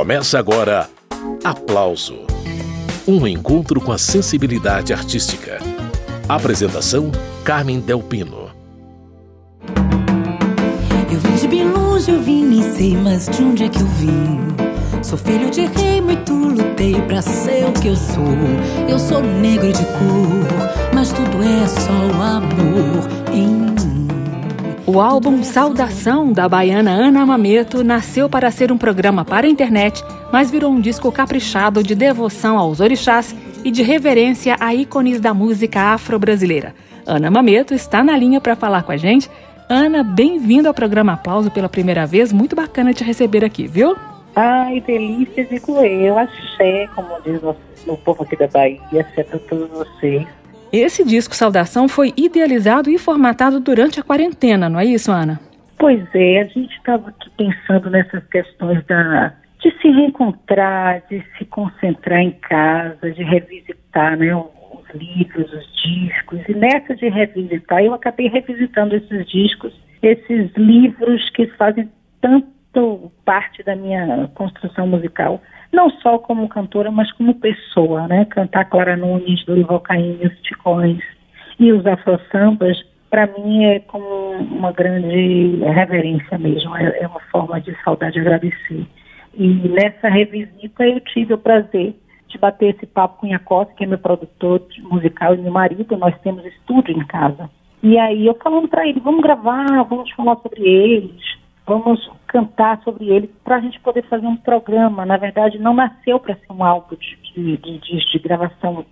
Começa agora Aplauso Um encontro com a sensibilidade artística. Apresentação: Carmen Delpino. Eu vim de bem longe, eu vim, nem sei mais de onde é que eu vim. Sou filho de rei, muito lutei pra ser o que eu sou. Eu sou negro de cor, mas tudo é só o amor em mim. O álbum Saudação da baiana Ana Mameto nasceu para ser um programa para a internet, mas virou um disco caprichado de devoção aos orixás e de reverência a ícones da música afro-brasileira. Ana Mameto está na linha para falar com a gente. Ana, bem-vindo ao programa Aplauso pela primeira vez. Muito bacana te receber aqui, viu? Ai, delícia, digo eu. Axé, como diz o povo aqui da Bahia, axé para todos vocês. Esse disco Saudação foi idealizado e formatado durante a quarentena, não é isso, Ana? Pois é, a gente estava aqui pensando nessas questões da, de se reencontrar, de se concentrar em casa, de revisitar né, os livros, os discos. E nessa de revisitar, eu acabei revisitando esses discos, esses livros que fazem tanto parte da minha construção musical não só como cantora, mas como pessoa, né? Cantar Clara Nunes, Dorival Caymmi, os Ticões e os afro-sambas, para mim é como uma grande reverência mesmo, é, é uma forma de saudade agradecer. E nessa revisita eu tive o prazer de bater esse papo com o Iacossi, que é meu produtor musical e meu marido, nós temos estúdio em casa. E aí eu falando para ele, vamos gravar, vamos falar sobre eles, vamos cantar sobre ele para a gente poder fazer um programa. Na verdade, não nasceu para ser um álbum de, de, de, de gravação,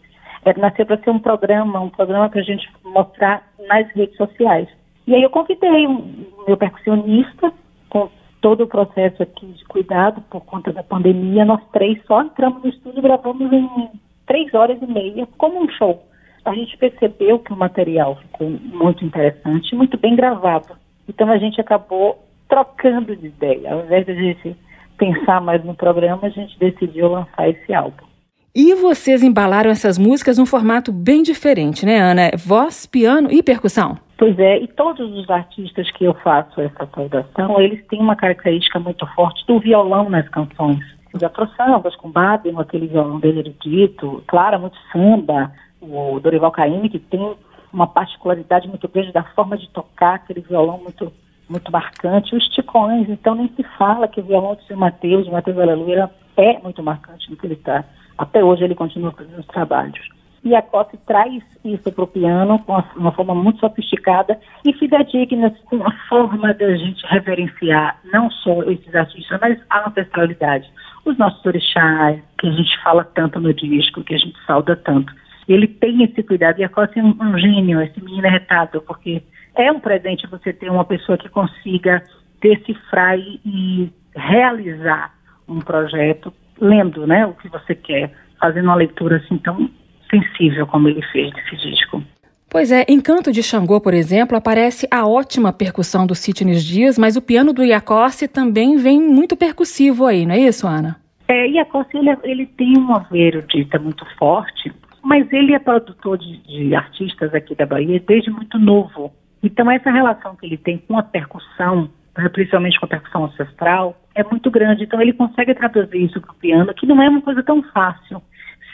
é, nasceu para ser um programa, um programa para a gente mostrar nas redes sociais. E aí eu convidei o um, meu percussionista, com todo o processo aqui de cuidado por conta da pandemia, nós três só entramos no estúdio e gravamos em três horas e meia, como um show. A gente percebeu que o material ficou muito interessante, muito bem gravado. Então a gente acabou trocando de ideia. Ao invés de a gente pensar mais no programa, a gente decidiu lançar esse álbum. E vocês embalaram essas músicas num formato bem diferente, né, Ana? Voz, piano e percussão. Pois é, e todos os artistas que eu faço essa saudação, eles têm uma característica muito forte do violão nas canções. Os afro-sambas com Babi, aquele violão dele erudito, Clara, muito samba, o Dorival Caymmi, que tem uma particularidade muito grande da forma de tocar aquele violão muito muito marcante. Os ticões, então nem se fala que o violão de Mateus, de Mateus Aleluia, é muito marcante no que ele está. Até hoje ele continua fazendo os trabalhos. E a Cosse traz isso para o piano com uma forma muito sofisticada e fidedigna, com uma forma da gente reverenciar não só esses artistas, mas a ancestralidade. Os nossos orixás, que a gente fala tanto no disco, que a gente sauda tanto. Ele tem esse cuidado. E a Cosse é um, um gênio, esse menino é retado, porque é um presente você ter uma pessoa que consiga decifrar e realizar um projeto, lendo né, o que você quer, fazendo uma leitura assim tão sensível como ele fez desse disco. Pois é, em Canto de Xangô, por exemplo, aparece a ótima percussão do Sidney Dias, mas o piano do Iacossi também vem muito percussivo aí, não é isso, Ana? É, Iacossi, ele, ele tem uma erudita muito forte, mas ele é produtor de, de artistas aqui da Bahia desde muito novo. Então, essa relação que ele tem com a percussão, né, principalmente com a percussão ancestral, é muito grande. Então, ele consegue traduzir isso para o piano, que não é uma coisa tão fácil.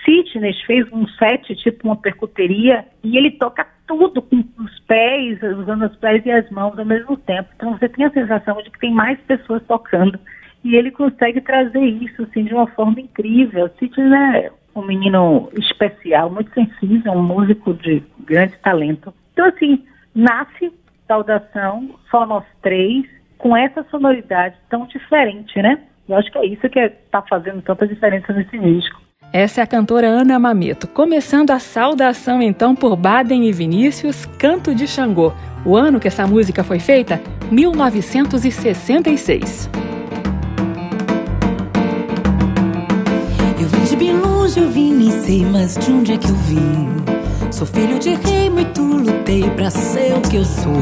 Sidney fez um set, tipo uma percuteria, e ele toca tudo com os pés, usando os pés e as mãos ao mesmo tempo. Então, você tem a sensação de que tem mais pessoas tocando. E ele consegue trazer isso, assim, de uma forma incrível. Sidney é um menino especial, muito sensível, um músico de grande talento. Então, assim, nasce saudação, só nós três, com essa sonoridade tão diferente, né? Eu acho que é isso que está fazendo tanta diferença nesse disco. Essa é a cantora Ana Mameto, começando a saudação então por Baden e Vinícius, Canto de Xangô. O ano que essa música foi feita? 1966. Eu vim de bem longe, eu vim, nem sei mais de onde é que eu vim. Sou filho de rei, muito lutei pra ser o que eu sou.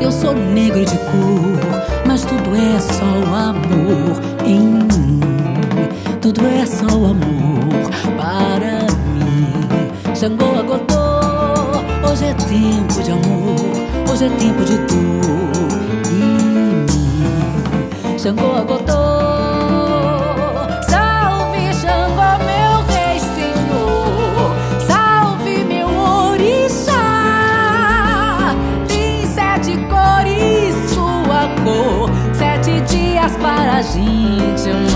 Eu sou negro de cor, mas tudo é só o amor em mim. Tudo é só o amor para mim. Xangô acordou, hoje é tempo de amor, hoje é tempo de dor em mim. Xangô acordou, gente amar.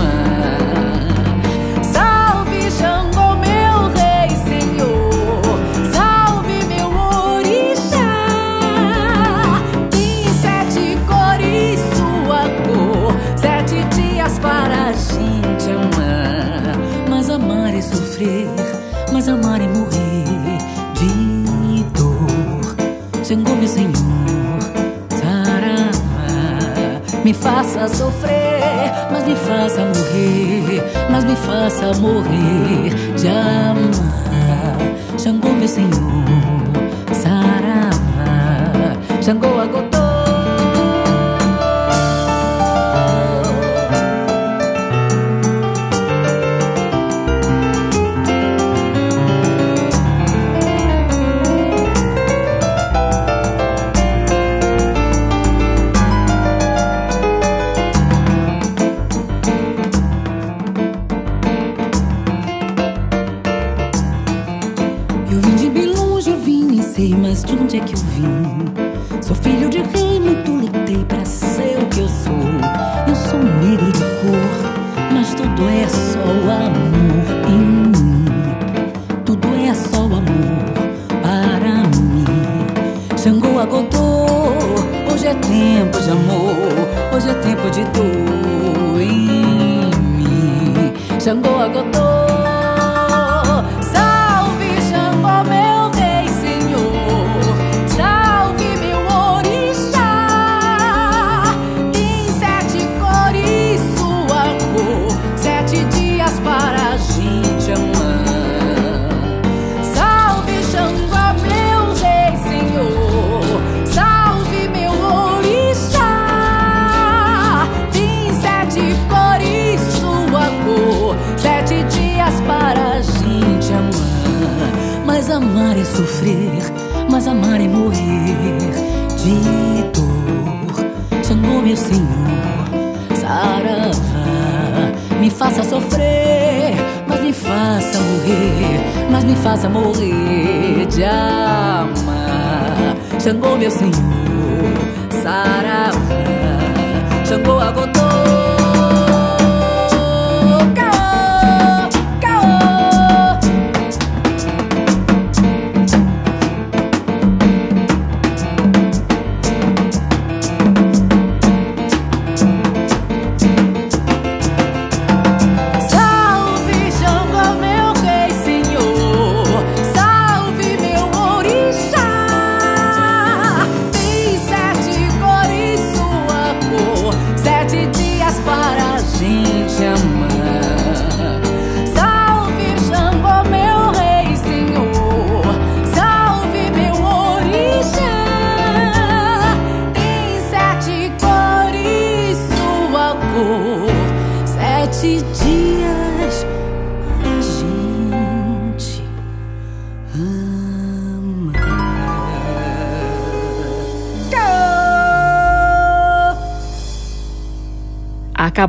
é sofrer, mas amar é morrer de dor. Xangô, meu senhor, saravá, me faça sofrer, mas me faça morrer, mas me faça morrer de amar. Xangô, meu senhor, saravá, a agotou.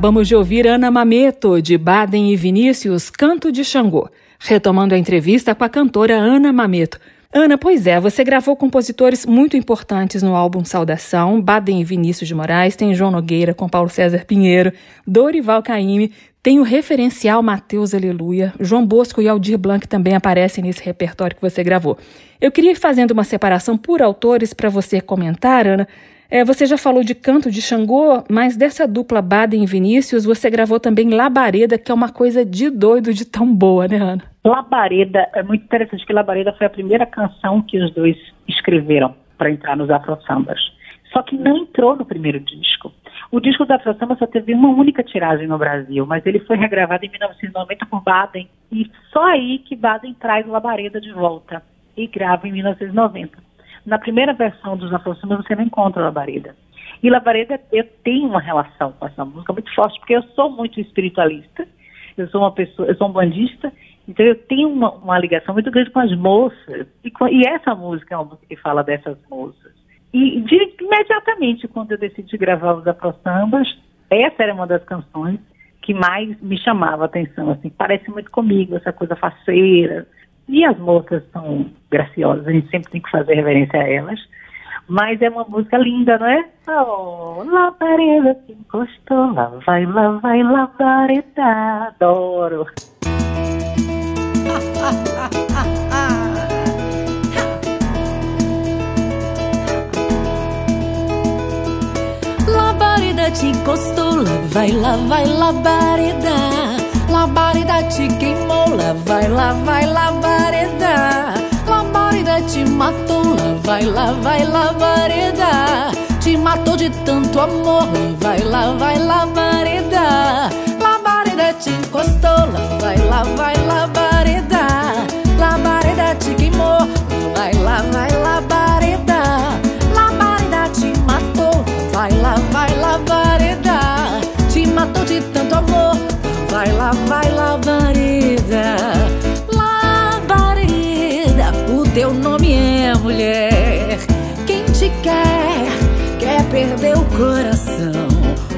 Acabamos de ouvir Ana Mameto, de Baden e Vinícius, Canto de Xangô, retomando a entrevista com a cantora Ana Mameto. Ana, pois é, você gravou compositores muito importantes no álbum Saudação, Baden e Vinícius de Moraes, tem João Nogueira com Paulo César Pinheiro, Dorival Caymmi, tem o referencial Mateus Aleluia, João Bosco e Aldir Blanc também aparecem nesse repertório que você gravou. Eu queria ir fazendo uma separação por autores para você comentar, Ana, é, você já falou de Canto de Xangô, mas dessa dupla Baden e Vinícius, você gravou também Labareda, que é uma coisa de doido de tão boa, né, Ana? Labareda, é muito interessante que Labareda foi a primeira canção que os dois escreveram para entrar nos Afro Sambas. Só que não entrou no primeiro disco. O disco da Afro Samba só teve uma única tiragem no Brasil, mas ele foi regravado em 1990 por Baden. E só aí que Baden traz Labareda de volta e grava em 1990. Na primeira versão dos Afro-Samba você não encontra Labareda. E Labareda, eu tenho uma relação com essa música muito forte, porque eu sou muito espiritualista, eu sou uma pessoa, eu sou um bandista, então eu tenho uma, uma ligação muito grande com as moças. E, com, e, essa música é uma música que fala dessas moças. E de, imediatamente, quando eu decidi gravar os Afro-Sambas, essa era uma das canções que mais me chamava a atenção, assim, parece muito comigo, essa coisa faceira, e as moças são graciosas, a gente sempre tem que fazer reverência a elas. Mas é uma música linda, não é? Oh, labareda se encostou, lá vai, lá vai, labareda. Adoro. labareda te encostou, lá vai, lá vai, labareda. Labareda te queimou, lá vai, lá vai, labareda. Labareda te matou, lá vai, lá vai, labareda. Te matou de tanto amor, lá vai, lá vai, labareda. Labareda te encostou, lá vai, lá vai, labareda. Labareda te queimou, lá vai, lá vai, vai lá, vai, labareda. Labareda, o teu nome é mulher. Quem te quer, quer perder o coração.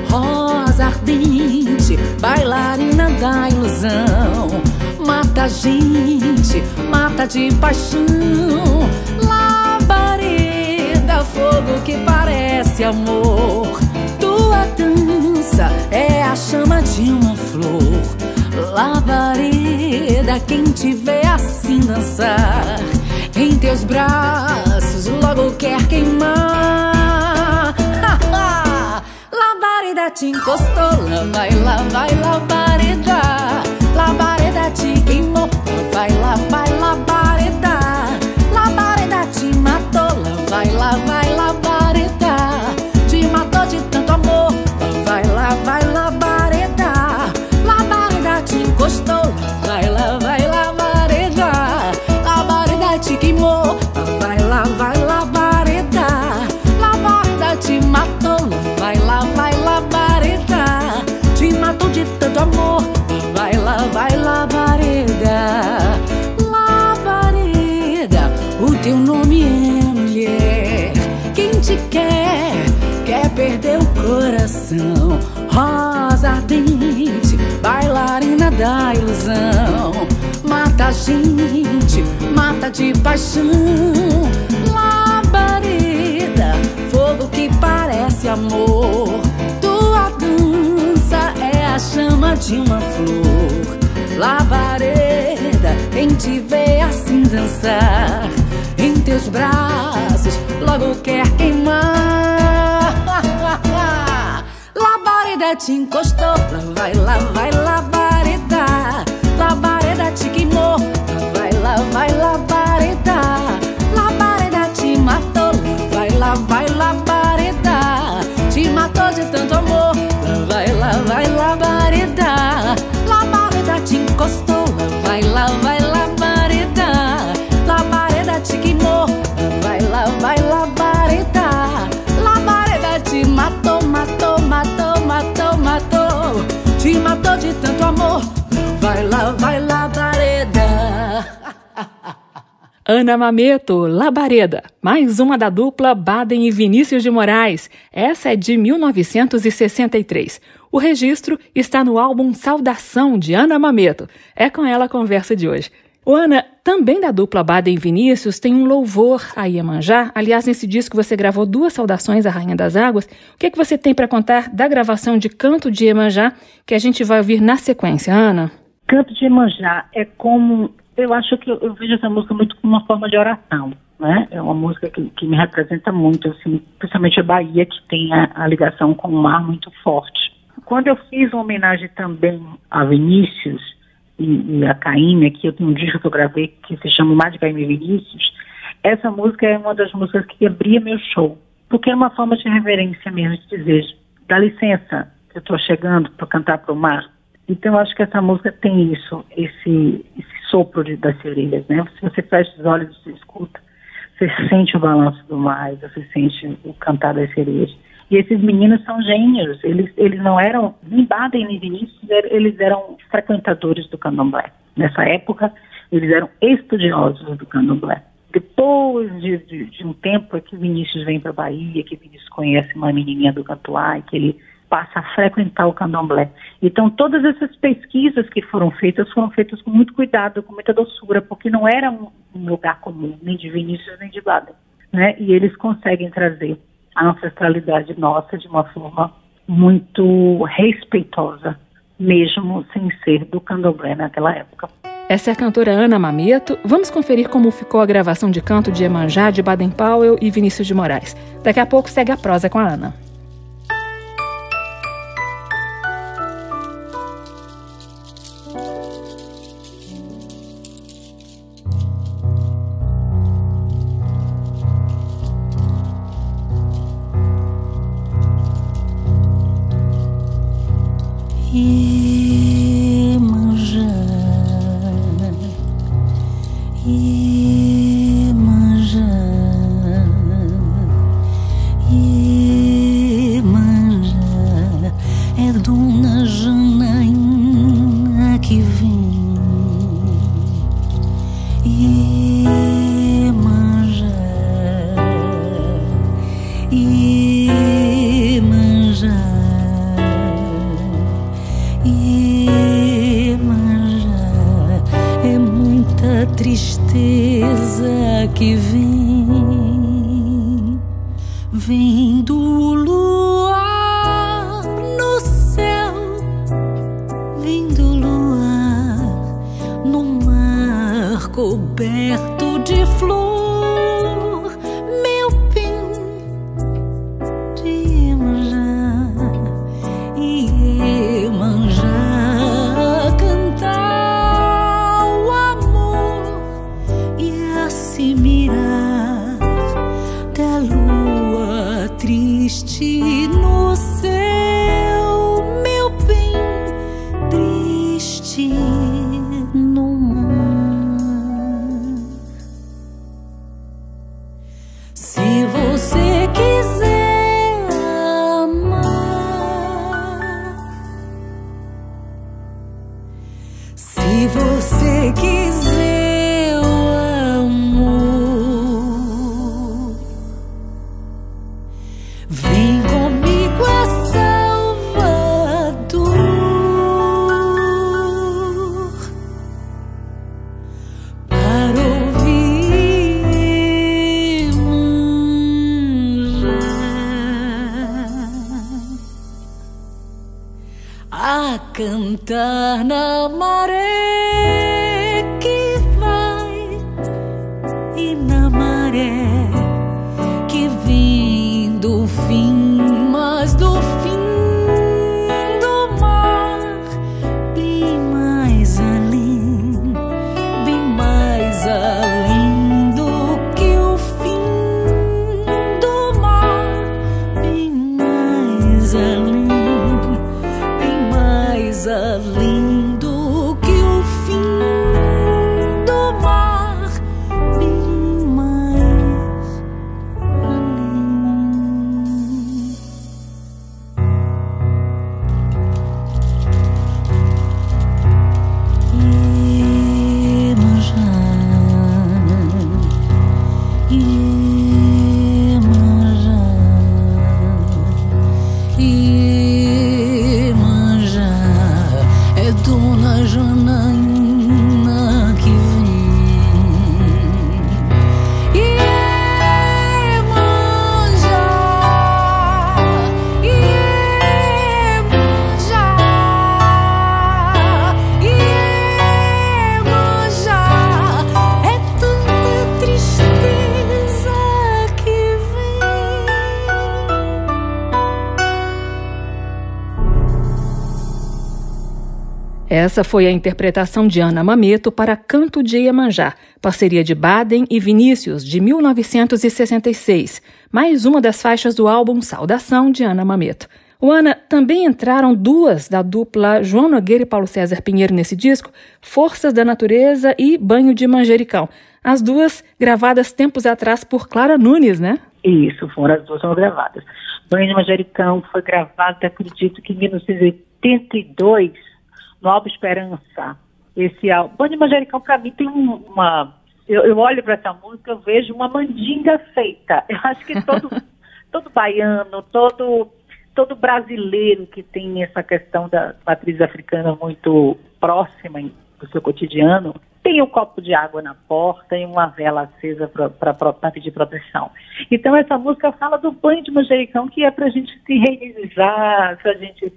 Rosa ardente, bailarina da ilusão. Mata a gente, mata de paixão. Labareda, fogo que parece amor. Tua dança é a chama de uma flor. Labareda, quem te vê assim dançar, em teus braços logo quer queimar. Labareda te encostou, lá vai, lá vai, labareda. Labareda te queimou, lá vai, lá vai, labareda. Labareda te matou, lá vai, lá vai, Te encostou, lá vai, lá vai, labareda. Labareda te queimou, lá vai, lá vai, labareda. Labareda te matou, lá vai, lá vai, labareda. Te matou de tanto amor, lá vai, lá vai, labareda. Labareda, o teu nome é mulher. Quem te quer, quer perder o coração. Rosa ardente, da ilusão. Mata a gente, mata de paixão. Labareda, fogo que parece amor. Tua dança é a chama de uma flor. Labareda, quem te vê assim dançar em teus braços, logo quer queimar. Labareda te encostou, lá vai, lá vai, labareda. Labareda te queimou, vai, lá vai, labareda. Labareda te matou, vai, lá vai, labareda. Te matou de tanto amor, vai, lá vai, labareda. Labareda te encostou, vai, lá vai, labareda. Labareda te queimou, vai, lá vai, labareda. Labareda te matou, matou, matou, matou, matou. Te matou de tanto amor, vai, lá vai, labareda. Ana Mameto, Labareda, mais uma da dupla Baden e Vinícius de Moraes. Essa é de 1963. O registro está no álbum Saudação, de Ana Mameto. É com ela a conversa de hoje. O Ana, também da dupla Baden e Vinícius, tem um louvor a Iemanjá. Aliás, nesse disco você gravou duas saudações à Rainha das Águas. O que, é que você tem para contar da gravação de Canto de Iemanjá, que a gente vai ouvir na sequência, Ana? Canto de Iemanjá é como. Eu acho que eu, eu vejo essa música muito como uma forma de oração. Né? É uma música que, que me representa muito, assim, principalmente a Bahia, que tem a, a ligação com o mar muito forte. Quando eu fiz uma homenagem também a Vinícius e, e a Caíme, aqui eu tenho um disco que eu gravei que se chama Mais de Caíme Vinícius, essa música é uma das músicas que abria meu show, porque é uma forma de reverência mesmo, de dizer, dá licença, eu estou chegando para cantar para o mar. Então, acho que essa música tem isso, esse, esse sopro de, das sereias, né? Se você fecha os olhos você escuta, você sente o balanço do mar, você sente o cantar das sereias. E esses meninos são gênios, eles, eles não eram, nem Baden nem Vinícius, eles eram frequentadores do candomblé. Nessa época, eles eram estudiosos do candomblé. Depois de, de, de um tempo é que Vinícius vem para a Bahia, que Vinícius conhece uma menininha do Cantuá, que ele passa a frequentar o candomblé. Então, todas essas pesquisas que foram feitas foram feitas com muito cuidado, com muita doçura, porque não era um, um lugar comum, nem de Vinícius nem de Baden. né? E eles conseguem trazer a ancestralidade nossa de uma forma muito respeitosa, mesmo sem ser do candomblé naquela época. Essa é a cantora Ana Mameto. Vamos conferir como ficou a gravação de canto de Emanjá de Baden Powell e Vinícius de Moraes. Daqui a pouco segue a prosa com a Ana. Cantar na maré Essa foi a interpretação de Ana Mameto para Canto de Iemanjá, parceria de Baden e Vinícius, de 1966, mais uma das faixas do álbum Saudação de Ana Mameto. O Ana, também entraram duas da dupla João Nogueira e Paulo César Pinheiro nesse disco, Forças da Natureza e Banho de Manjericão. As duas gravadas tempos atrás por Clara Nunes, né? Isso, foram as duas foram gravadas. Banho de Manjericão foi gravado, acredito que em 1982, no Alba Esperança. Esse álbum. De Manjericão, para mim, tem um- uma. Eu, eu olho para essa música, eu vejo uma mandinga feita. Eu acho que todo, todo baiano, todo, todo brasileiro que tem essa questão da matriz africana muito próxima do seu cotidiano, tem um copo de água na porta e uma vela acesa para pedir proteção. Então essa música fala do banho de manjericão que é para a gente se reenergizar, para a gente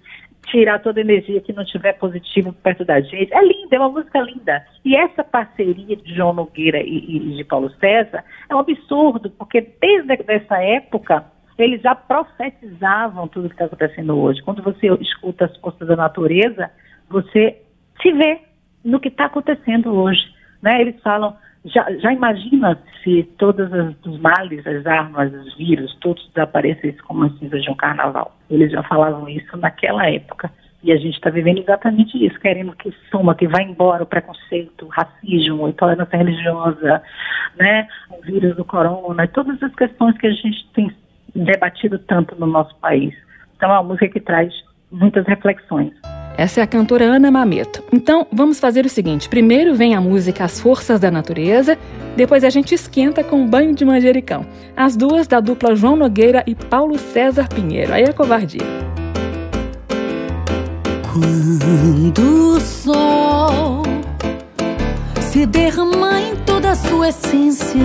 tirar toda a energia que não tiver positivo perto da gente. É linda, é uma música linda. E essa parceria de João Nogueira e, e de Paulo César é um absurdo, porque desde essa época eles já profetizavam tudo que está acontecendo hoje. Quando você escuta as forças da natureza, você se vê no que está acontecendo hoje. Né? Eles falam, já, já imagina se todos os males, as armas, os vírus, todos desaparecessem como as cinzas de um carnaval. Eles já falavam isso naquela época. E a gente está vivendo exatamente isso, querendo que suma, que vá embora o preconceito, o racismo, a intolerância religiosa, né, o vírus do corona, todas as questões que a gente tem debatido tanto no nosso país. Então é uma música que traz muitas reflexões. Essa é a cantora Ana Mameto. Então, vamos fazer o seguinte: primeiro vem a música As Forças da Natureza, depois a gente esquenta com Banho de Manjericão. As duas da dupla João Nogueira e Paulo César Pinheiro. Aí é covardia. Quando o sol se derrama em toda a sua essência,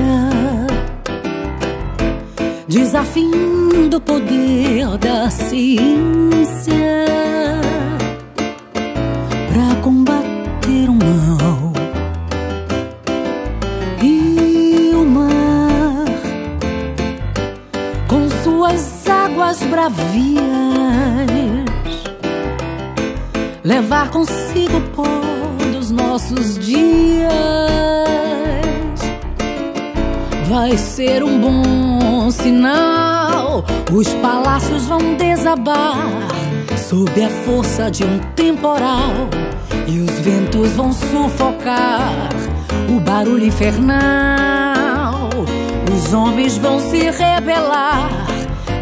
desafiando o poder da ciência para combater o mal. E o mar, com suas águas bravias, levar consigo o pó dos nossos dias. Vai ser um bom sinal, os palácios vão desabar sob a força de um temporal e os ventos vão sufocar o barulho infernal. Os homens vão se rebelar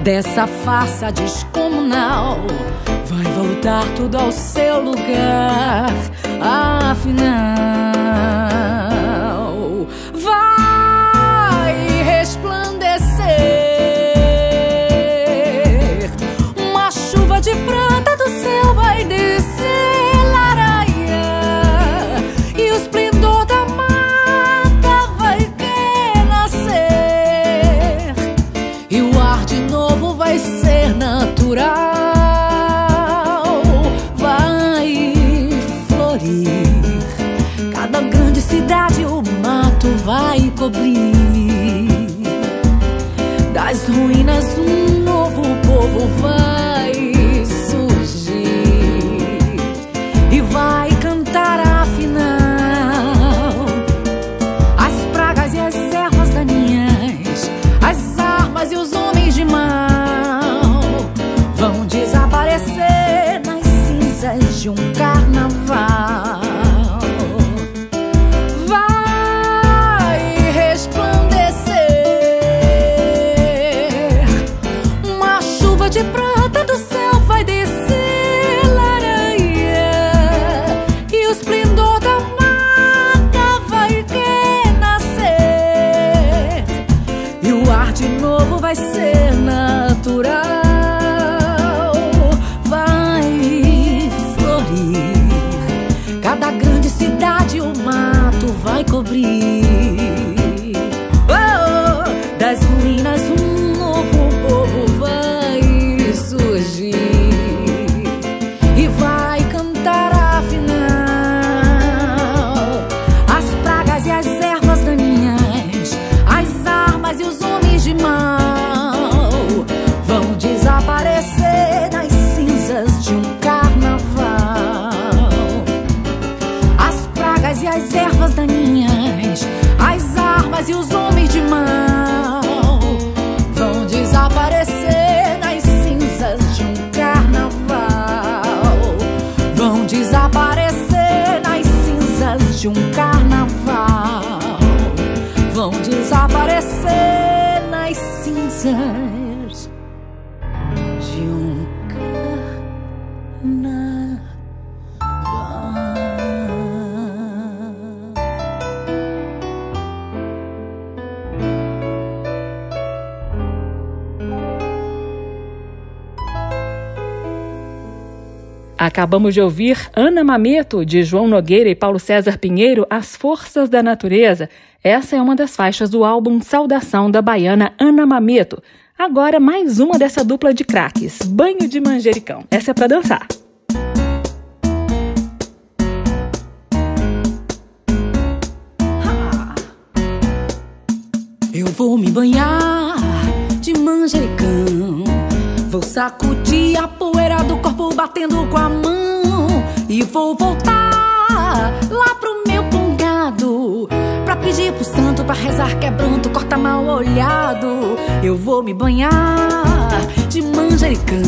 dessa farsa descomunal. Vai voltar tudo ao seu lugar, afinal. Acabamos de ouvir Ana Mameto, de João Nogueira e Paulo César Pinheiro, As Forças da Natureza. Essa é uma das faixas do álbum Saudação da baiana Ana Mameto. Agora mais uma dessa dupla de craques, Banho de Manjericão. Essa é para dançar. Eu vou me banhar de manjericão. Vou sacudir a poeira do corpo batendo com a mão. E vou voltar lá pro meu congado. Pra pedir pro santo, pra rezar quebrando, corta mal olhado. Eu vou me banhar de manjericão.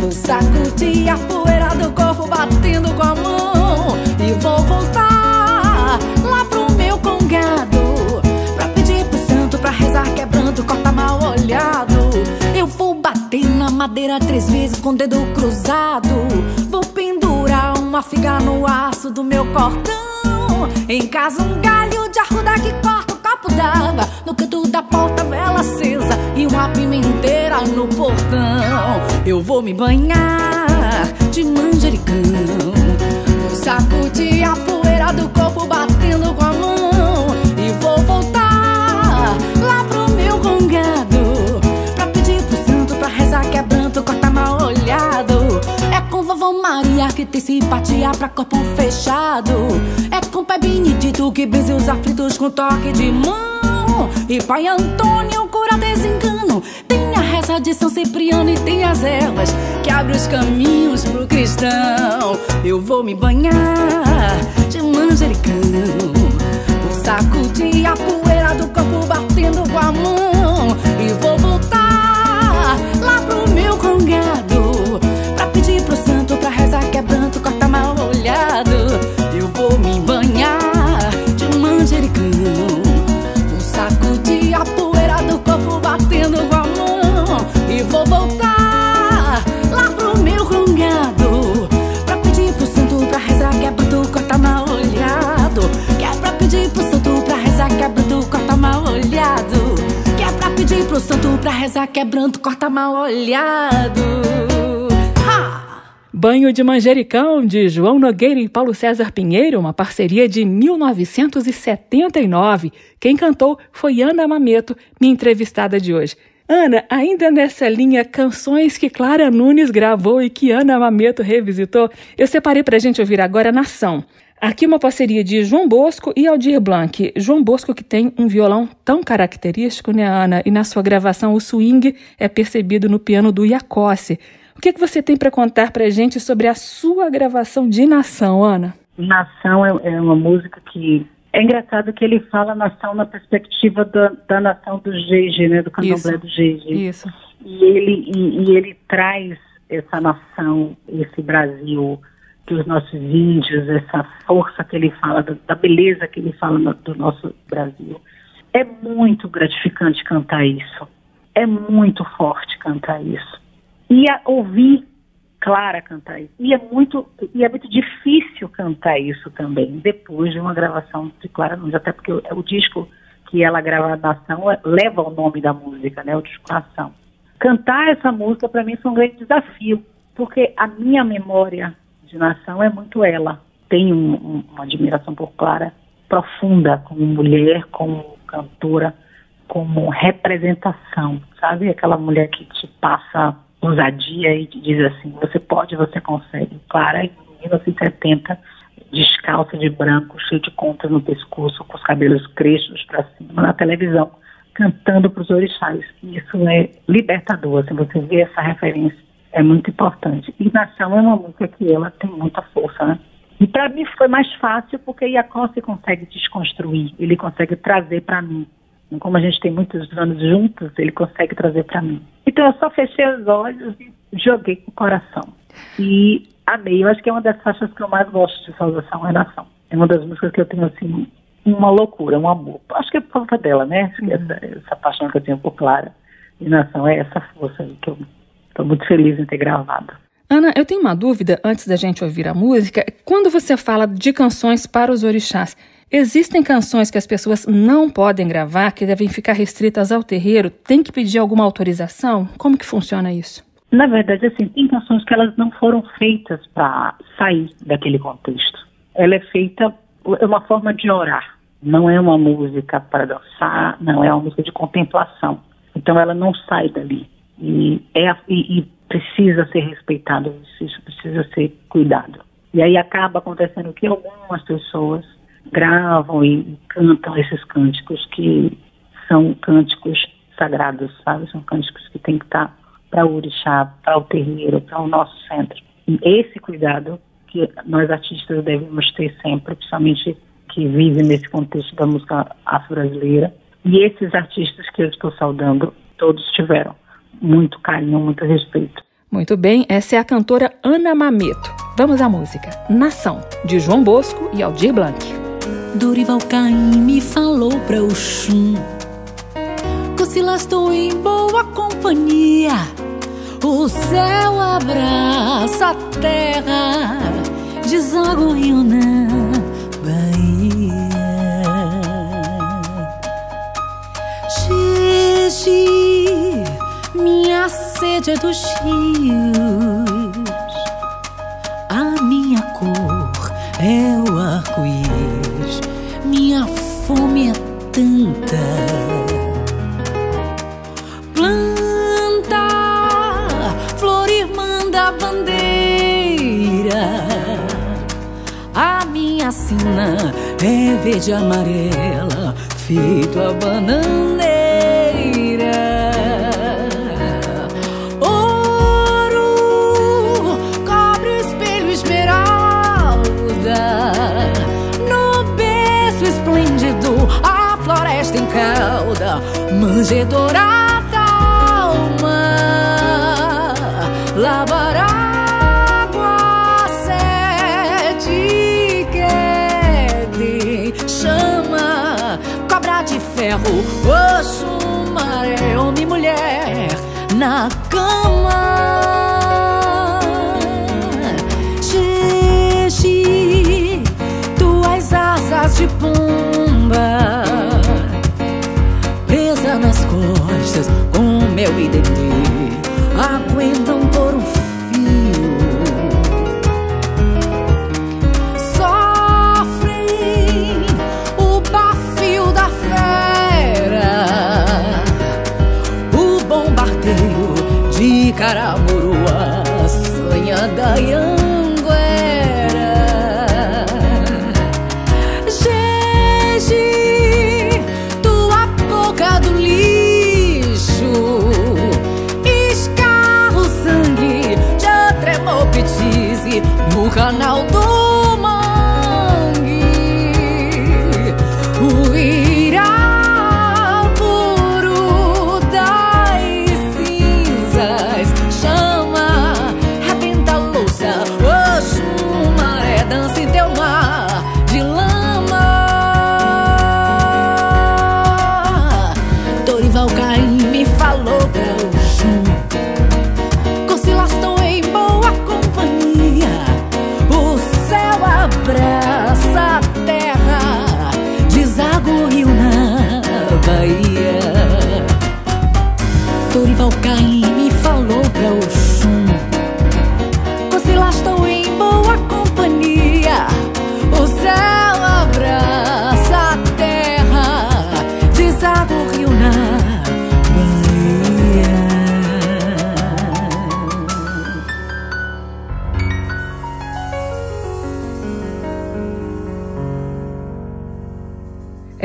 Vou sacudir a poeira do corpo batendo com a mão. E vou voltar lá pro meu congado pra rezar quebrando, corta mal olhado. Eu vou bater na madeira três vezes com o dedo cruzado. Vou pendurar uma figa no aço do meu cordão. Em casa, um galho de arruda que corta o copo d'água. No canto da porta, vela acesa e uma pimenteira no portão. Eu vou me banhar de manjericão. Sacudir a poeira do corpo batendo com a mão. E vou voltar Vovó Maria que tem simpatia pra corpo fechado. É com pai Benedito que benze os aflitos com toque de mão. E pai Antônio cura desengano. Tem a reza de São Cipriano e tem as ervas Que abre os caminhos pro cristão. Eu vou me banhar de manjericão Sacudir a poeira do corpo batendo com a mão. E vou voltar lá pro meu congado pedir pro santo pra rezar quebrando, corta mal olhado. Banho de Manjericão, de João Nogueira e Paulo César Pinheiro, uma parceria de 1979. Quem cantou foi Ana Mameto, minha entrevistada de hoje. Ana, ainda nessa linha Canções que Clara Nunes gravou e que Ana Mameto revisitou, eu separei pra gente ouvir agora Nação. Aqui uma parceria de João Bosco e Aldir Blanc. João Bosco que tem um violão tão característico, né, Ana? E na sua gravação o swing é percebido no piano do Iacossi. O que, que você tem para contar para gente sobre a sua gravação de Nação, Ana? Nação é, é uma música que é engraçado que ele fala nação na perspectiva da, da nação do Jeje, né, do candomblé do Jeje. Isso. E ele e, e ele traz essa nação, esse Brasil que os nossos índios, essa força que ele fala, da beleza que ele fala do nosso Brasil. É muito gratificante cantar isso. É muito forte cantar isso. E ouvir Clara cantar isso. E é muito e é muito difícil cantar isso também depois de uma gravação de Clara Nunes, até porque o, o disco que ela grava na ação é, leva o nome da música, né, o disco Ação. Cantar essa música para mim foi um grande desafio, porque a minha memória nação é muito ela. Tenho um, um, uma admiração por Clara profunda como mulher, como cantora, como representação, sabe? Aquela mulher que te passa ousadia e te diz assim, você pode, você consegue. Clara, em 1970, descalça de branco, cheio de contas no pescoço, com os cabelos crespos para cima, na televisão, cantando para os orixás. Isso é libertador, assim, você vê essa referência é muito importante. E Nação é uma música que ela tem muita força, né? E para mim foi mais fácil porque Iacossi consegue desconstruir, ele consegue trazer para mim. Como a gente tem muitos anos juntos, ele consegue trazer para mim. Então eu só fechei os olhos e joguei com o coração. E amei. Eu acho que é uma das faixas que eu mais gosto de Salvação é Nação. É uma das músicas que eu tenho assim uma loucura, um amor. Acho que é por conta dela, né? Uhum. Essa, essa paixão que eu tenho por Clara. E Nação é essa força que eu Estou muito feliz em ter gravado. Ana, eu tenho uma dúvida antes da gente ouvir a música. Quando você fala de canções para os orixás, existem canções que as pessoas não podem gravar, que devem ficar restritas ao terreiro? Tem que pedir alguma autorização? Como que funciona isso? Na verdade, assim, tem canções que elas não foram feitas para sair daquele contexto. Ela é feita, é uma forma de orar. Não é uma música para dançar, não é uma música de contemplação. Então ela não sai dali. E, é, e, e precisa ser respeitado, isso precisa ser cuidado. E aí acaba acontecendo que algumas pessoas gravam e cantam esses cânticos que são cânticos sagrados, sabe? São cânticos que tem que estar para o orixá, para o terreiro, para o nosso centro. E esse cuidado que nós artistas devemos ter sempre, principalmente que vivem nesse contexto da música afro-brasileira. E esses artistas que eu estou saudando, todos tiveram muito carinho, muito respeito. Muito bem, essa é a cantora Ana Mameto. Vamos à música Nação, de João Bosco e Aldir Blanc. Dorival Caim me falou pra Oxum Se lá estou em boa companhia O céu abraça a terra Deságua o rio na Bahia Xixi, é dos rios A minha cor é o arco-íris. Minha fome é tanta. Planta, flor irmã da bandeira. A minha sina é verde amarela Feito a bananeira Manjedora da alma Lavar água sede quede Chama cobra de ferro Oxo, maré, homem e mulher Na cama com mel e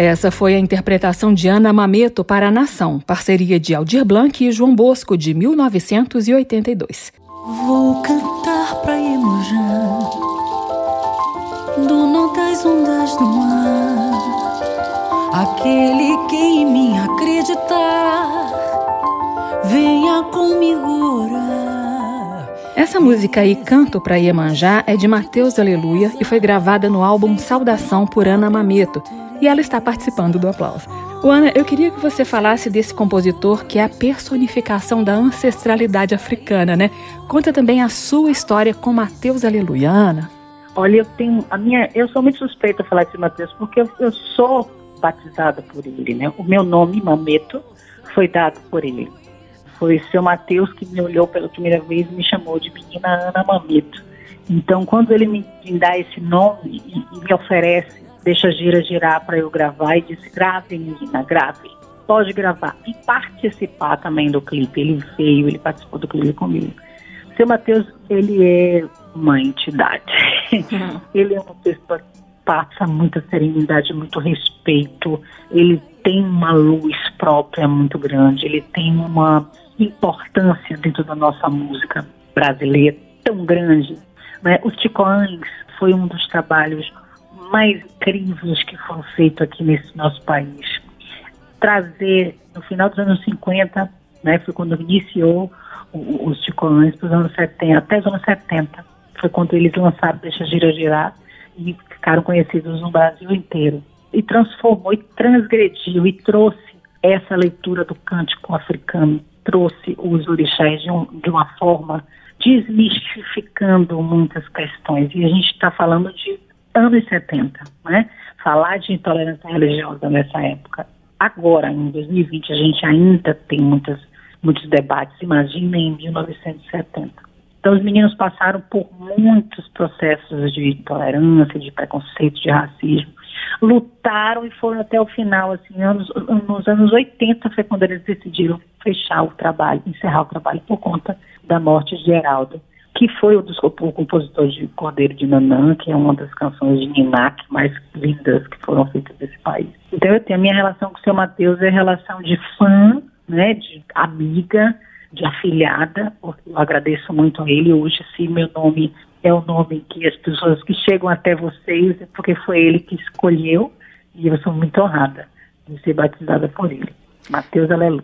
Essa foi a interpretação de Ana Mameto para a Nação, parceria de Aldir Blanc e João Bosco, de 1982. Vou cantar pra Iemanjá Do nó das ondas do mar. Aquele que em mim acreditar Venha comigo orar. Essa música aí, Canto para Iemanjá, é de Mateus Aleluia e foi gravada no álbum Saudação por Ana Mameto, e ela está participando do aplauso. Ana, eu queria que você falasse desse compositor que é a personificação da ancestralidade africana, né? Conta também a sua história com Mateus Aleluia, Ana. Olha, eu tenho a minha, eu sou muito suspeita a falar de Mateus porque eu, eu sou batizada por ele, né? O meu nome Mameto foi dado por ele. Foi seu Matheus que me olhou pela primeira vez e me chamou de menina Ana Mamito. Então, quando ele me, me dá esse nome e, e me oferece, deixa a gira girar para eu gravar, e disse: grave, menina, grave. Pode gravar. E participar também do clipe. Ele veio, ele participou do clipe comigo. O seu Matheus, ele é uma entidade. ele é uma pessoa que passa muita serenidade, muito respeito. Ele tem uma luz própria muito grande. Ele tem uma importância dentro da nossa música brasileira tão grande. Né? Os Ticoães foi um dos trabalhos mais incríveis que foram feitos aqui nesse nosso país. Trazer, no final dos anos 50, né, foi quando iniciou os Ticoães para os anos 70, até os anos 70, foi quando eles lançaram Deixa Gira Girar e ficaram conhecidos no Brasil inteiro. E transformou, e transgrediu, e trouxe essa leitura do cântico africano trouxe os orixás de, um, de uma forma desmistificando muitas questões. E a gente está falando de anos 70, né? Falar de intolerância religiosa nessa época. Agora, em 2020, a gente ainda tem muitas, muitos debates. Imagina em 1970. Então, os meninos passaram por muitos processos de intolerância, de preconceito, de racismo lutaram e foram até o final, assim, anos, nos anos 80 foi quando eles decidiram fechar o trabalho, encerrar o trabalho por conta da morte de Geraldo, que foi o, o compositor de Cordeiro de Nanã, que é uma das canções de Ninac mais lindas que foram feitas nesse país. Então eu tenho a minha relação com o seu Mateus é relação de fã, né, de amiga, de afilhada, porque eu agradeço muito a ele. Hoje, sim, meu nome é o nome que as pessoas que chegam até vocês, é porque foi ele que escolheu, e eu sou muito honrada de ser batizada por ele. Mateus, aleluia.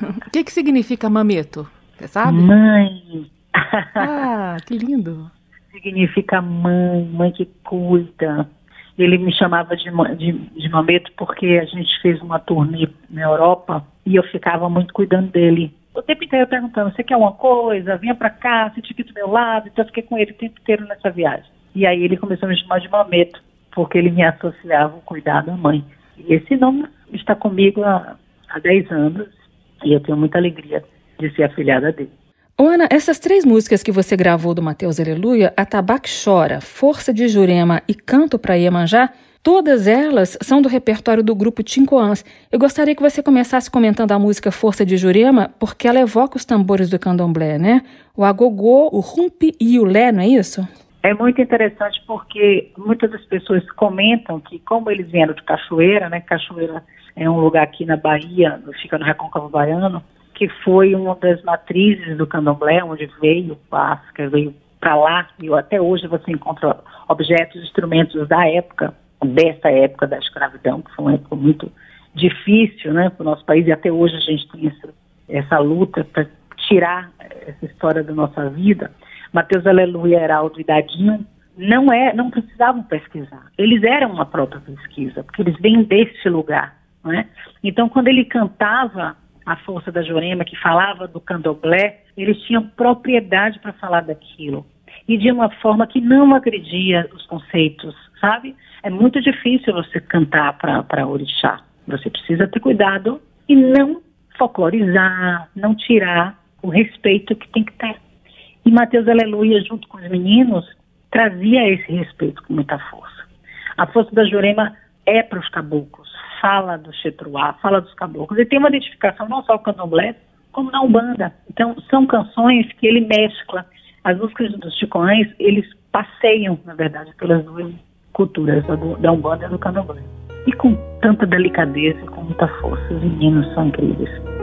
O que, que significa mameto? Você sabe? Mãe. Ah, que lindo. Significa mãe, mãe que cuida. Ele me chamava de, de, de mameto porque a gente fez uma turnê na Europa e eu ficava muito cuidando dele o tempo inteiro perguntando: você quer uma coisa? Vinha para cá, tinha aqui do meu lado. Então eu fiquei com ele o tempo inteiro nessa viagem. E aí ele começou a me chamar de Mameto, porque ele me associava ao cuidar da mãe. E esse nome está comigo há, há 10 anos e eu tenho muita alegria de ser afilhada dele. Ana, essas três músicas que você gravou do Mateus Aleluia, Atabaque Chora, Força de Jurema e Canto para Iemanjá, Todas elas são do repertório do grupo Tincoãs. Eu gostaria que você começasse comentando a música Força de Jurema, porque ela evoca os tambores do candomblé, né? O agogô, o rumpi e o lé, não é isso? É muito interessante porque muitas das pessoas comentam que, como eles vieram de Cachoeira, né? Cachoeira é um lugar aqui na Bahia, fica no Recôncavo Baiano, que foi uma das matrizes do candomblé, onde veio Páscoa, veio para lá, e até hoje você encontra objetos, instrumentos da época dessa época da escravidão, que foi uma época muito difícil né, para o nosso país, e até hoje a gente tem essa, essa luta para tirar essa história da nossa vida. Mateus Aleluia, Heraldo e Dadinho não, é, não precisavam pesquisar. Eles eram uma própria pesquisa, porque eles vêm desse lugar. Né? Então, quando ele cantava a força da Jorema, que falava do candomblé, eles tinham propriedade para falar daquilo. E de uma forma que não agredia os conceitos, sabe? É muito difícil você cantar para orixá. Você precisa ter cuidado e não folclorizar, não tirar o respeito que tem que ter. E Mateus Aleluia, junto com os meninos, trazia esse respeito com muita força. A força da Jurema é para os caboclos, fala do Chetruá, fala dos caboclos. E tem uma identificação não só com o candomblé, como na Umbanda. Então, são canções que ele mescla. As músicas dos Chicoães, eles passeiam, na verdade, pelas duas culturas da Umbanda e do Candomblé. E com tanta delicadeza, com muita força, os meninos são incríveis.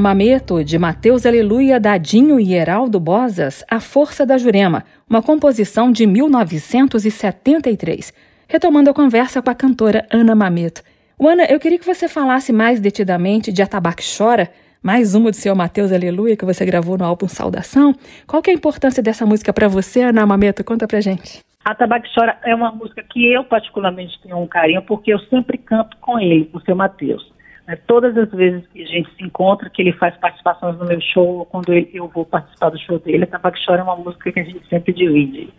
Mameto, de Mateus Aleluia, Dadinho e Heraldo Bozas, A Força da Jurema, uma composição de 1973. Retomando a conversa com a cantora Ana Mameto. Ana, eu queria que você falasse mais detidamente de Atabaque Chora, mais uma do seu Mateus Aleluia que você gravou no álbum Saudação. Qual que é a importância dessa música para você, Ana Mameto? Conta pra gente. Atabaque Chora é uma música que eu particularmente tenho um carinho porque eu sempre canto com ele, com o seu Mateus. É, todas as vezes que a gente se encontra, que ele faz participações no meu show, ou quando ele, eu vou participar do show dele, a Tabaque Chora é uma música que a gente sempre divide.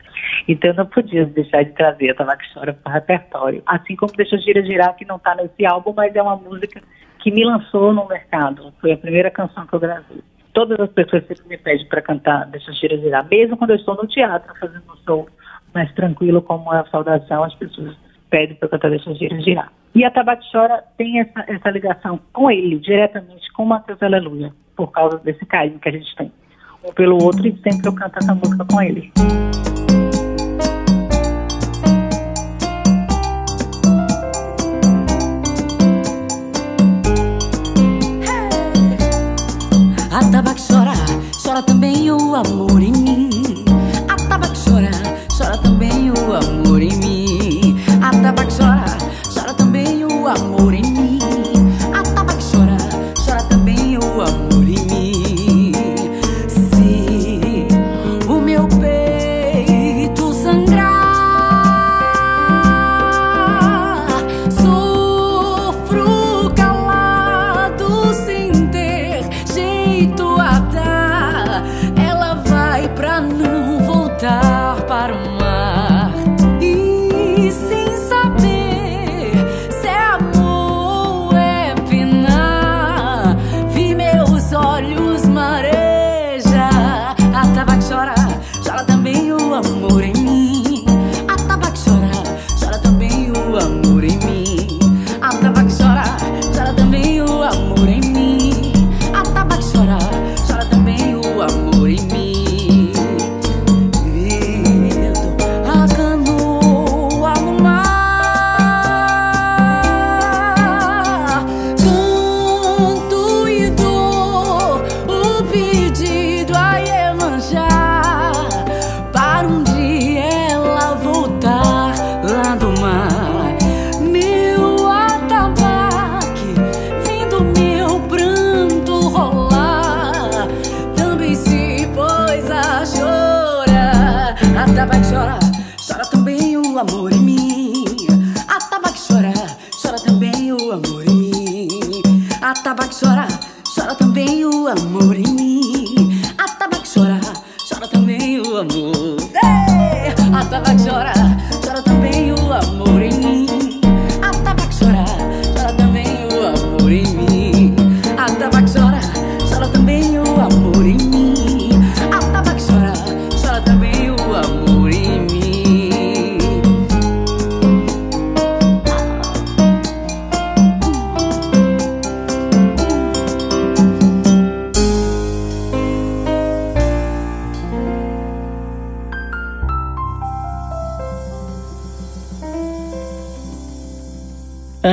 Então eu não podia deixar de trazer a Tabaque Chora para o repertório. Assim como Deixa Gira Girar, que não está nesse álbum, mas é uma música que me lançou no mercado. Foi a primeira canção que eu gravei. Todas as pessoas sempre me pedem para cantar Deixa Gira Girar. Mesmo quando eu estou no teatro fazendo um show mais tranquilo, como é a Saudação, as pessoas pedem para cantar Deixa Gira Girar. E a Tabatiora tem essa, essa ligação com ele, diretamente com Mateus Aleluia, por causa desse carinho que a gente tem um pelo outro e sempre eu canto essa música com ele. amor.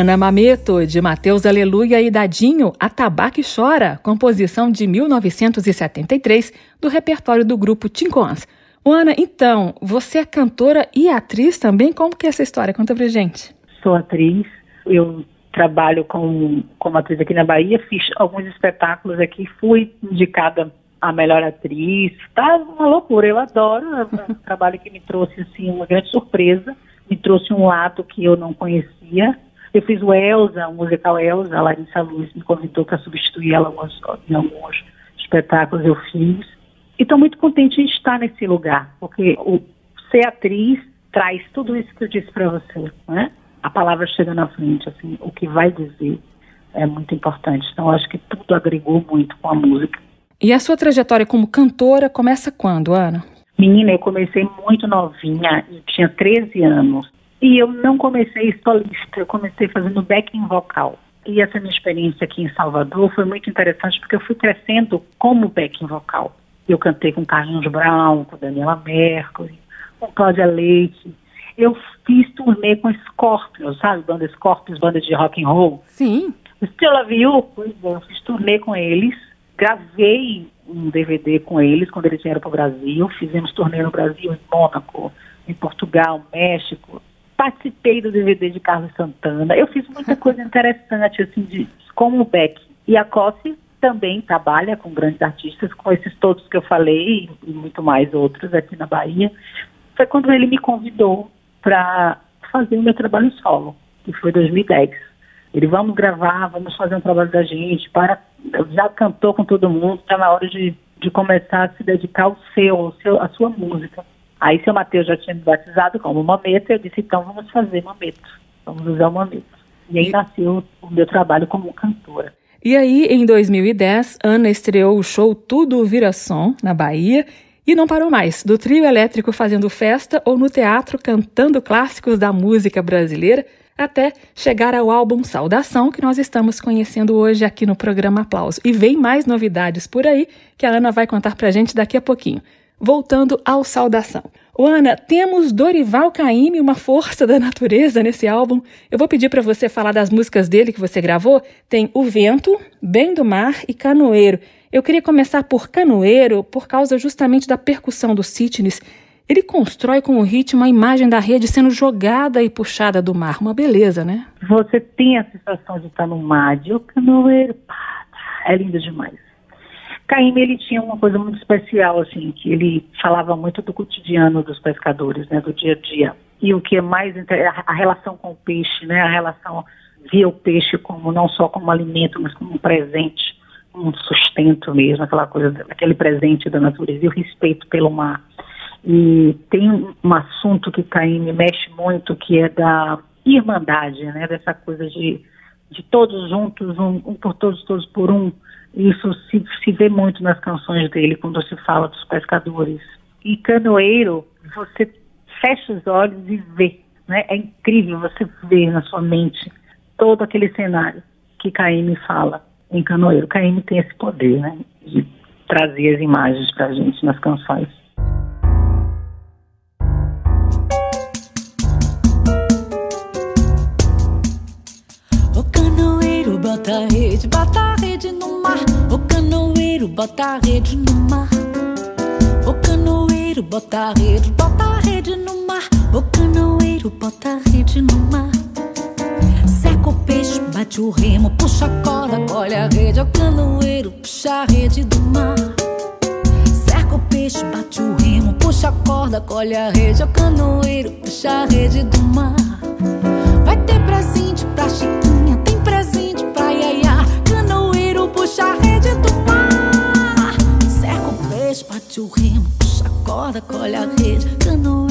Ana Mameto, de Mateus Aleluia e Dadinho, Atabaque Chora, composição de 1973 do repertório do grupo Tincoans. Ana, então, você é cantora e atriz também? Como que é essa história? Conta pra gente. Sou atriz, eu trabalho com, como atriz aqui na Bahia, fiz alguns espetáculos aqui, fui indicada a melhor atriz, tá uma loucura, eu adoro, é um trabalho que me trouxe assim uma grande surpresa, me trouxe um lado que eu não conhecia, eu fiz o Elsa, o musical Elsa, a Larissa Luz me convidou para substituir ela em alguns espetáculos eu fiz. E estou muito contente de estar nesse lugar, porque o ser atriz traz tudo isso que eu disse para você, né? A palavra chega na frente, assim, o que vai dizer é muito importante. Então, acho que tudo agregou muito com a música. E a sua trajetória como cantora começa quando, Ana? Menina, eu comecei muito novinha, eu tinha 13 anos. E eu não comecei solista, eu comecei fazendo backing vocal. E essa minha experiência aqui em Salvador foi muito interessante porque eu fui crescendo como backing vocal. Eu cantei com Carlinhos Brown, com Daniela Mercury, com Cláudia Leite. Eu fiz turnê com Scorpions, sabe? Banda Scorpions, banda de rock and roll. Sim. Still Love You, pois é, eu fiz turnê com eles. Gravei um DVD com eles quando eles vieram para o Brasil. Fizemos turnê no Brasil, em Mônaco, em Portugal, México participei do DVD de Carlos Santana. Eu fiz muita coisa interessante, assim, de, como o Beck. E a Cossi também trabalha com grandes artistas, com esses todos que eu falei e muito mais outros aqui na Bahia. Foi quando ele me convidou para fazer o meu trabalho solo, que foi 2010. Ele, vamos gravar, vamos fazer um trabalho da gente, para, já cantou com todo mundo, está na hora de, de começar a se dedicar ao seu, ao seu, à sua música. Aí seu Mateus já tinha me batizado como Mameto, eu disse, então vamos fazer Mameto, vamos usar o Mameto. E aí e... nasceu o meu trabalho como cantora. E aí, em 2010, Ana estreou o show Tudo Vira Som, na Bahia, e não parou mais, do trio elétrico fazendo festa ou no teatro cantando clássicos da música brasileira, até chegar ao álbum Saudação, que nós estamos conhecendo hoje aqui no programa Aplauso. E vem mais novidades por aí que a Ana vai contar pra gente daqui a pouquinho. Voltando ao Saudação. O Ana, temos Dorival Caymmi, uma força da natureza nesse álbum. Eu vou pedir para você falar das músicas dele que você gravou. Tem O Vento, Bem do Mar e Canoeiro. Eu queria começar por Canoeiro, por causa justamente da percussão do Sitnes. Ele constrói com o ritmo a imagem da rede sendo jogada e puxada do mar. Uma beleza, né? Você tem a sensação de estar no mar, de o canoeiro, é lindo demais. Caíme, ele tinha uma coisa muito especial, assim, que ele falava muito do cotidiano dos pescadores, né, do dia a dia. E o que é mais a relação com o peixe, né, a relação via o peixe como não só como alimento, mas como um presente, um sustento mesmo, aquela coisa, aquele presente da natureza e o respeito pelo mar. E tem um assunto que Caíme mexe muito, que é da irmandade, né, dessa coisa de, de todos juntos, um, um por todos, todos por um, isso se, se vê muito nas canções dele quando se fala dos pescadores. E canoeiro, você fecha os olhos e vê. Né? É incrível você ver na sua mente todo aquele cenário que Caíme fala em Canoeiro. Caíme tem esse poder né? de trazer as imagens para a gente nas canções. O canoeiro bota rede, bota canoeiro bota a rede no mar. O canoeiro bota a rede, bota a rede no mar. O canoeiro bota a rede no mar. Seca o peixe, bate o remo, puxa a corda, colhe a rede. O canoeiro puxa a rede do mar. Seca o peixe, bate o remo, puxa a corda, colhe a rede. O canoeiro puxa a rede do mar. Corda, colhe a rede. Canoeiro,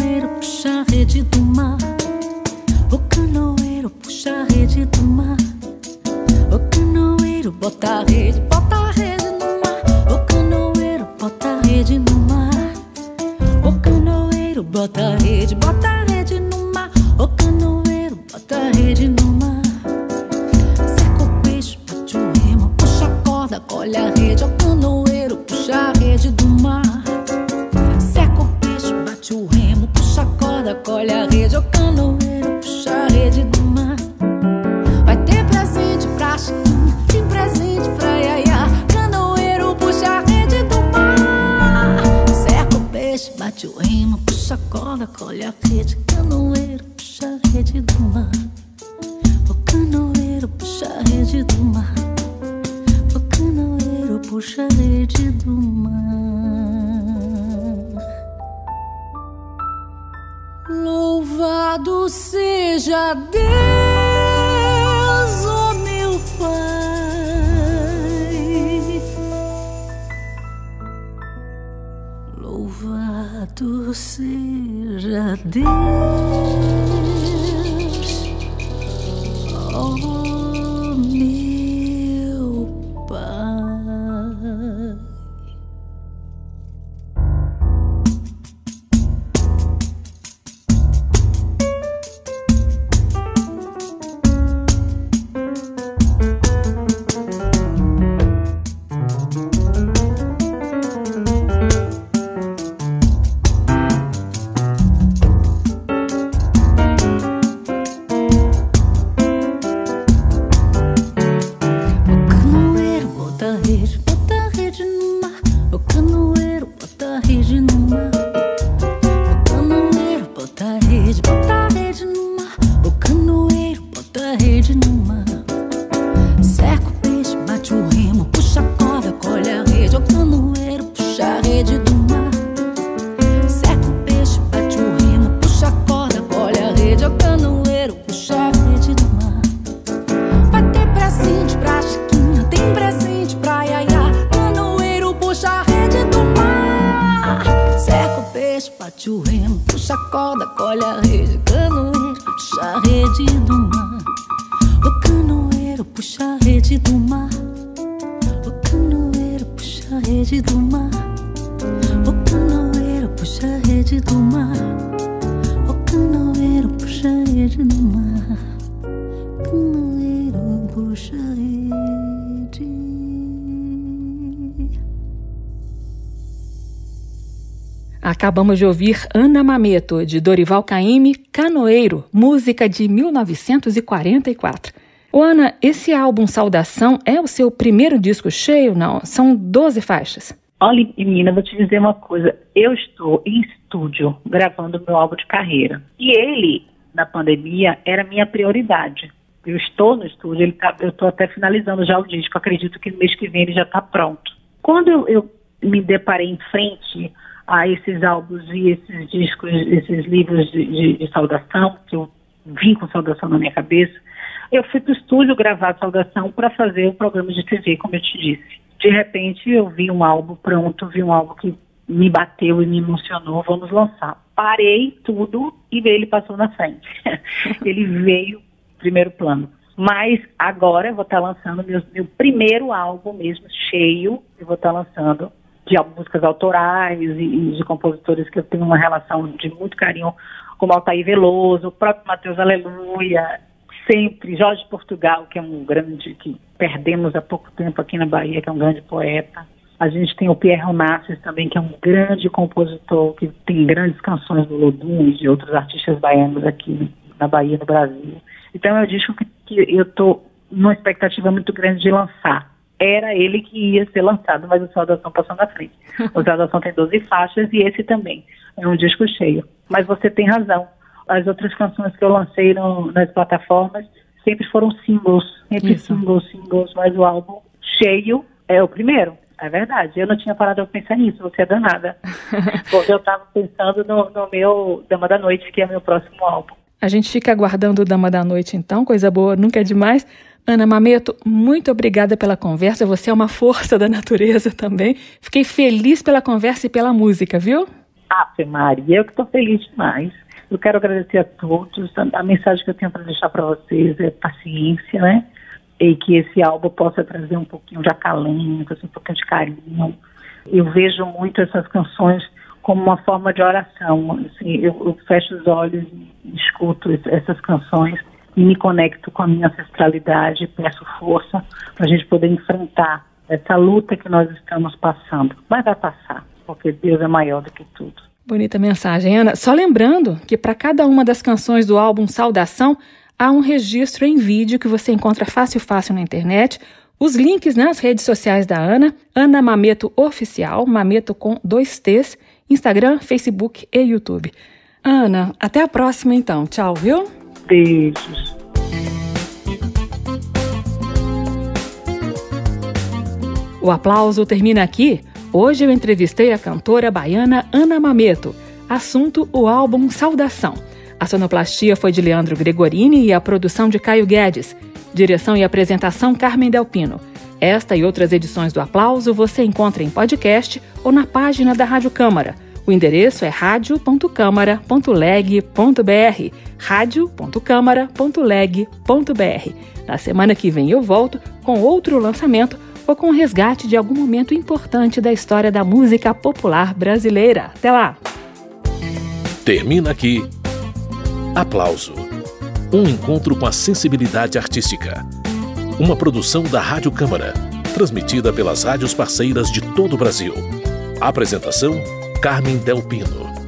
Acabamos de ouvir Ana Mameto, de Dorival Caymmi, Canoeiro, música de 1944. Ô Ana, esse álbum Saudação é o seu primeiro disco cheio? Não, são 12 faixas. Olha, menina, vou te dizer uma coisa. Eu estou em estúdio gravando meu álbum de carreira. E ele, na pandemia, era minha prioridade. Eu estou no estúdio, ele tá, eu estou até finalizando já o disco. Acredito que no mês que vem ele já está pronto. Quando eu, eu me deparei em frente a esses álbuns e esses discos, esses livros de, de, de saudação, que eu vim com saudação na minha cabeça, eu fui para o estúdio gravar saudação para fazer o programa de TV, como eu te disse. De repente, eu vi um álbum pronto, vi um álbum que me bateu e me emocionou, vamos lançar. Parei tudo e ele passou na frente. ele veio primeiro plano. Mas agora eu vou estar lançando meu, meu primeiro álbum mesmo, cheio, eu vou estar lançando de músicas autorais e, de compositores que eu tenho uma relação de muito carinho, como Altair Veloso, o próprio Matheus Aleluia, sempre Jorge Portugal, que é um grande, que perdemos há pouco tempo aqui na Bahia, que é um grande poeta. A gente tem o Pierre Onassis também, que é um grande compositor, que tem grandes canções do Lodum e de outros artistas baianos aqui na Bahia, no Brasil. Então é um disco que, que eu estou numa expectativa muito grande de lançar era ele que ia ser lançado, mas o Saudação passou na frente. O Saudação tem 12 faixas e esse também. É um disco cheio. Mas você tem razão. As outras canções que eu lancei no, nas plataformas sempre foram singles, sempre Isso. singles, singles, mas o álbum cheio é o primeiro. É verdade. Eu não tinha parado de pensar nisso, você é danada. Porque eu estava pensando no, no meu Dama da Noite, que é meu próximo álbum. A gente fica aguardando o Dama da Noite, então, coisa boa, nunca é demais. Ana Mameto, muito obrigada pela conversa. Você é uma força da natureza também. Fiquei feliz pela conversa e pela música, viu? Ave Maria, eu que estou feliz demais. Eu quero agradecer a todos. A mensagem que eu tenho para deixar para vocês é paciência, né? E que esse álbum possa trazer um pouquinho de acalento, assim, um pouquinho de carinho. Eu vejo muito essas canções como uma forma de oração. Assim, eu, eu fecho os olhos e escuto essas canções e me conecto com a minha ancestralidade, peço força para a gente poder enfrentar essa luta que nós estamos passando. Mas vai passar, porque Deus é maior do que tudo. Bonita mensagem, Ana. Só lembrando que para cada uma das canções do álbum Saudação, há um registro em vídeo que você encontra fácil fácil na internet. Os links nas redes sociais da Ana, Ana Mameto Oficial, Mameto com dois T's, Instagram, Facebook e YouTube. Ana, até a próxima então. Tchau, viu? Beijos. O aplauso termina aqui. Hoje eu entrevistei a cantora baiana Ana Mameto. Assunto: o álbum Saudação. A sonoplastia foi de Leandro Gregorini e a produção de Caio Guedes. Direção e apresentação Carmen Delpino. Esta e outras edições do Aplauso você encontra em podcast ou na página da Rádio Câmara. O endereço é radio.câmara.leg.br. radio.câmara.leg.br. Na semana que vem eu volto com outro lançamento ou com o resgate de algum momento importante da história da música popular brasileira. Até lá! Termina aqui. Aplauso. Um encontro com a sensibilidade artística. Uma produção da Rádio Câmara, transmitida pelas rádios parceiras de todo o Brasil. Apresentação: Carmen Del Pino.